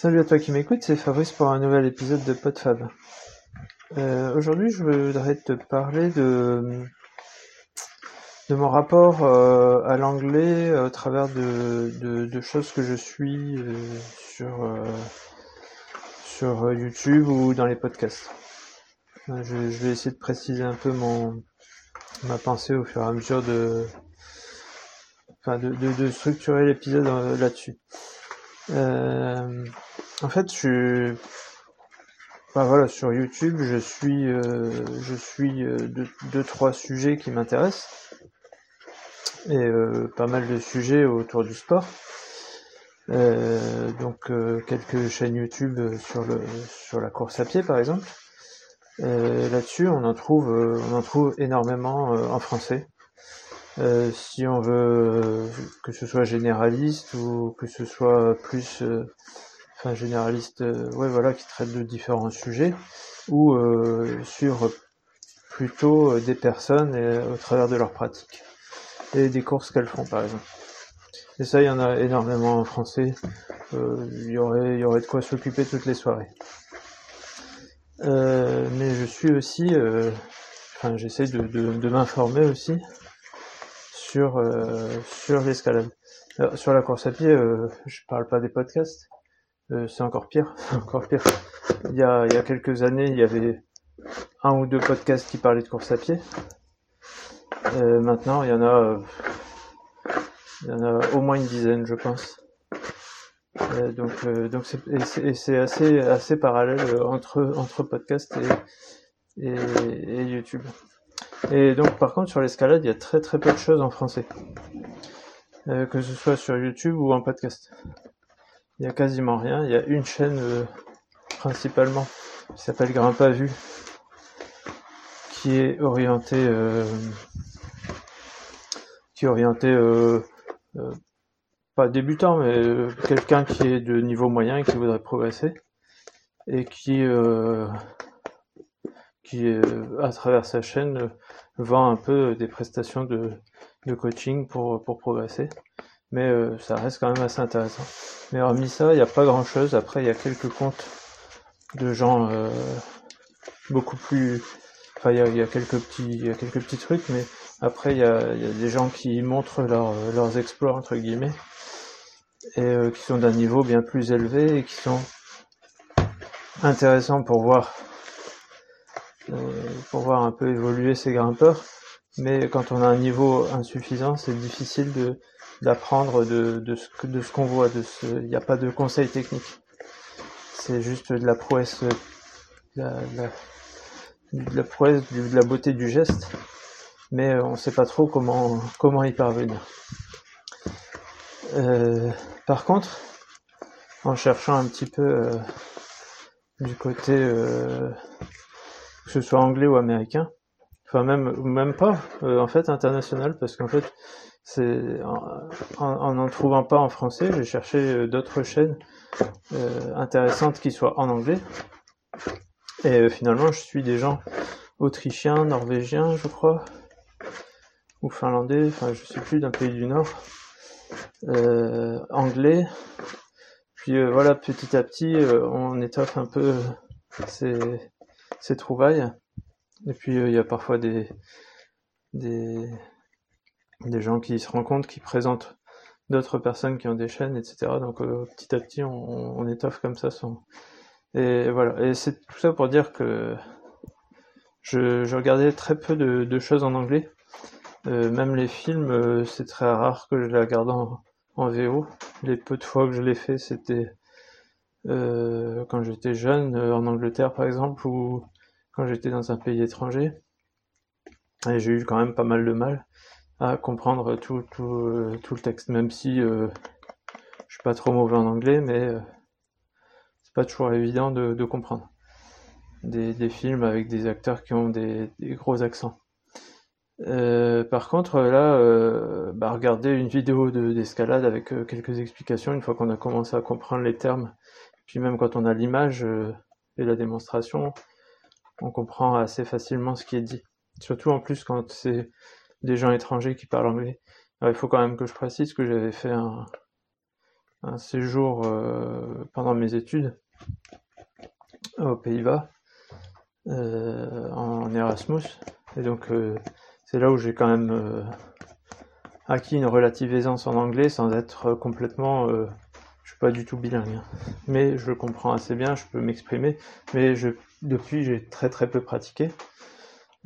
Salut à toi qui m'écoute, c'est Fabrice pour un nouvel épisode de PodFab. Euh, Aujourd'hui, je voudrais te parler de, de mon rapport euh, à l'anglais au travers de, de, choses que je suis euh, sur, euh, sur YouTube ou dans les podcasts. Euh, je, vais essayer de préciser un peu mon, ma pensée au fur et à mesure de, enfin de, de, structurer l'épisode euh, là-dessus. Euh, en fait, je bah voilà, sur YouTube, je suis, euh, je suis euh, deux, deux, trois sujets qui m'intéressent et euh, pas mal de sujets autour du sport. Euh, donc euh, quelques chaînes YouTube sur le sur la course à pied par exemple. Là-dessus, on en trouve, on en trouve énormément en français. Euh, si on veut euh, que ce soit généraliste ou que ce soit plus euh, enfin généraliste ouais voilà qui traite de différents sujets ou sur plutôt des personnes au travers de leurs pratiques et des courses qu'elles font par exemple et ça il y en a énormément en français il y aurait il y aurait de quoi s'occuper toutes les soirées mais je suis aussi enfin j'essaie de, de, de m'informer aussi sur euh, sur l'escalade. Sur la course à pied, euh, je parle pas des podcasts. Euh, c'est encore pire. Il y a quelques années, il y avait un ou deux podcasts qui parlaient de course à pied. maintenant, il y en a il y en a au moins une dizaine, je pense. Euh, donc, euh, c'est, assez, assez parallèle entre, entre podcast et, YouTube. Et donc par contre sur l'escalade, il y a très peu de choses en français. Euh, que ce soit sur YouTube ou en podcast. Il y a quasiment rien. Il y a une chaîne euh, principalement qui s'appelle Grimpe à vue qui est orientée euh, qui est orientée euh, pas débutant mais quelqu'un qui est de niveau moyen et qui voudrait progresser et qui qui à travers sa chaîne vend un peu des prestations de, de coaching pour, pour progresser. Mais ça reste quand même assez intéressant. Mais hormis ça, il n'y a pas grand chose. Après, il y a quelques comptes de gens euh, beaucoup plus. Enfin, il y, a, y a, quelques petits, il y a quelques petits trucs, mais après, il y a, y a des gens qui montrent leur, leurs exploits entre guillemets et euh, qui sont d'un niveau bien plus élevé et qui sont intéressants pour voir pour voir un peu évoluer ces grimpeurs. Mais quand on a un niveau insuffisant, c'est difficile de d'apprendre de, de ce de ce qu'on voit. Il n'y a pas de conseil technique. C'est juste de la prouesse, de la, de la, de la prouesse, de la beauté du geste, mais on ne sait pas trop comment comment y parvenir. Euh, par contre, en cherchant un petit peu euh, du côté euh, que ce soit anglais ou américain, enfin même même pas euh, en fait international parce qu'en fait c'est en, en en trouvant pas en français, j'ai cherché euh, d'autres chaînes euh, intéressantes qui soient en anglais et euh, finalement je suis des gens autrichiens, norvégiens, je crois, ou finlandais, enfin je sais plus d'un pays du nord, euh, anglais. Puis euh, voilà, petit à petit, on étoffe un peu ces ces trouvailles. Et puis euh, il y a parfois des, des, gens qui se rencontrent, qui présentent d'autres personnes qui ont des chaînes, etc. Donc euh, petit à petit, on, étoffe comme ça son. Et voilà. Et c'est tout ça pour dire que je, regardais très peu de, choses en anglais. Euh, même les films, c'est très rare que je les regarde en, en VO. Les peu de fois que je l'ai fait, c'était quand j'étais jeune, en Angleterre par exemple, ou quand j'étais dans un pays étranger. Et j'ai eu quand même pas mal de mal à comprendre tout, tout, euh, le texte, même si euh, je suis pas trop mauvais en anglais, mais euh, c'est pas toujours évident de, comprendre. Des, films avec des acteurs qui ont des, gros accents. Par contre, là, euh, bah, regarder une vidéo d'escalade avec quelques explications, une fois qu'on a commencé à comprendre les termes, puis même quand on a l'image et la démonstration, on comprend assez facilement ce qui est dit. Surtout en plus quand c'est des gens étrangers qui parlent anglais. Alors, il faut quand même que je précise que j'avais fait un, un séjour pendant mes études aux Pays-Bas en Erasmus. Et donc c'est là où j'ai quand même acquis une relative aisance en anglais sans être complètement je suis pas du tout bilingue, hein. mais je comprends assez bien, je peux m'exprimer, mais depuis j'ai très très peu pratiqué.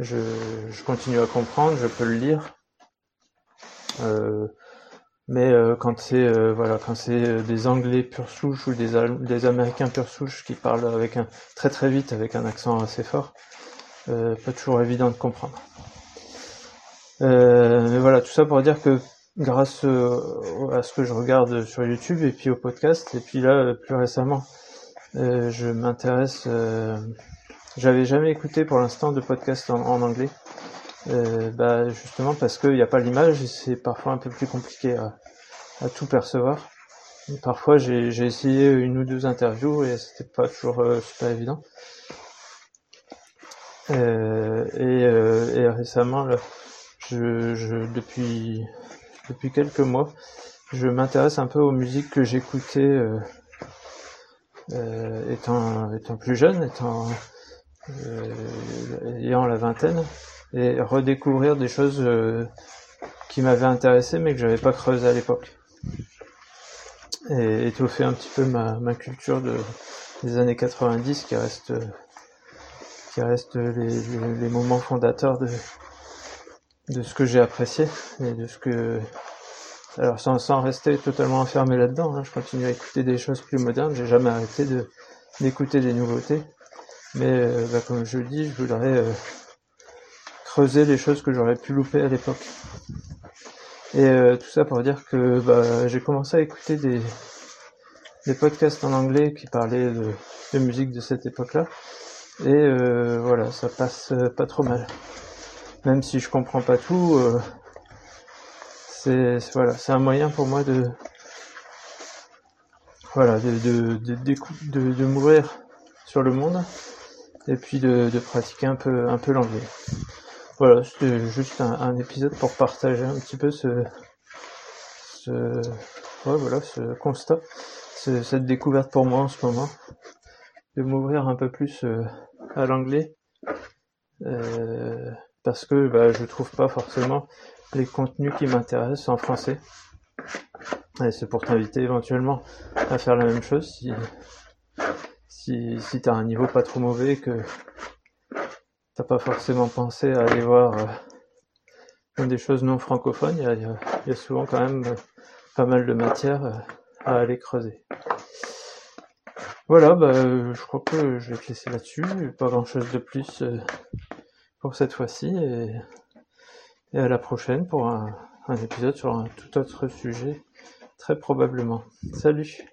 Je, continue à comprendre, je peux le lire, euh, mais euh, quand c'est euh, voilà quand c'est des Anglais pur souche ou des, des Américains pur souche qui parlent avec un très très vite avec un accent assez fort, pas toujours évident de comprendre. mais voilà, tout ça pour dire que grâce euh, à ce que je regarde sur YouTube et puis au podcast. Et puis là, plus récemment, euh, je m'intéresse. Euh, j'avais jamais écouté pour l'instant de podcast en, anglais. bah justement parce qu'il n'y a pas l'image et c'est parfois un peu plus compliqué à, tout percevoir. parfois j'ai essayé une ou deux interviews et c'était pas toujours super évident. et, et récemment, là, je, je, depuis depuis quelques mois. Je m'intéresse un peu aux musiques que j'écoutais euh, euh, étant, étant plus jeune, étant euh, ayant la vingtaine, et redécouvrir des choses qui m'avaient intéressé mais que j'avais pas creusé à l'époque. Et étoffer un petit peu ma, ma culture de, des années 90 qui reste qui reste les, les moments fondateurs de, de ce que j'ai apprécié et de ce que alors sans, sans rester totalement enfermé là-dedans, hein, je continue à écouter des choses plus modernes, j'ai jamais arrêté de d'écouter des nouveautés, mais euh, bah, comme je le dis, je voudrais euh, creuser les choses que j'aurais pu louper à l'époque. Et euh, tout ça pour dire que bah, j'ai commencé à écouter des, des podcasts en anglais qui parlaient de, de musique de cette époque-là, et voilà, ça passe pas trop mal même si je comprends pas tout, euh, c'est voilà, c'est un moyen pour moi de voilà de de, de, de, m'ouvrir sur le monde et puis de, de pratiquer un peu un peu l'anglais. Voilà, c'était juste un, épisode pour partager un petit peu ce ce ouais, voilà ce constat, cette découverte pour moi en ce moment, de m'ouvrir un peu plus euh, à l'anglais. Euh, parce que bah, je trouve pas forcément les contenus qui m'intéressent en français. Et c'est pour t'inviter éventuellement à faire la même chose si si, si t'as un niveau pas trop mauvais que t'as pas forcément pensé à aller voir euh, des choses non francophones, il y a, souvent quand même euh, pas mal de matière euh, à aller creuser. Voilà, bah, je crois que je vais te laisser là-dessus. Pas grand chose de plus pour cette fois-ci et, à la prochaine pour un, un épisode sur un tout autre sujet, très probablement. Salut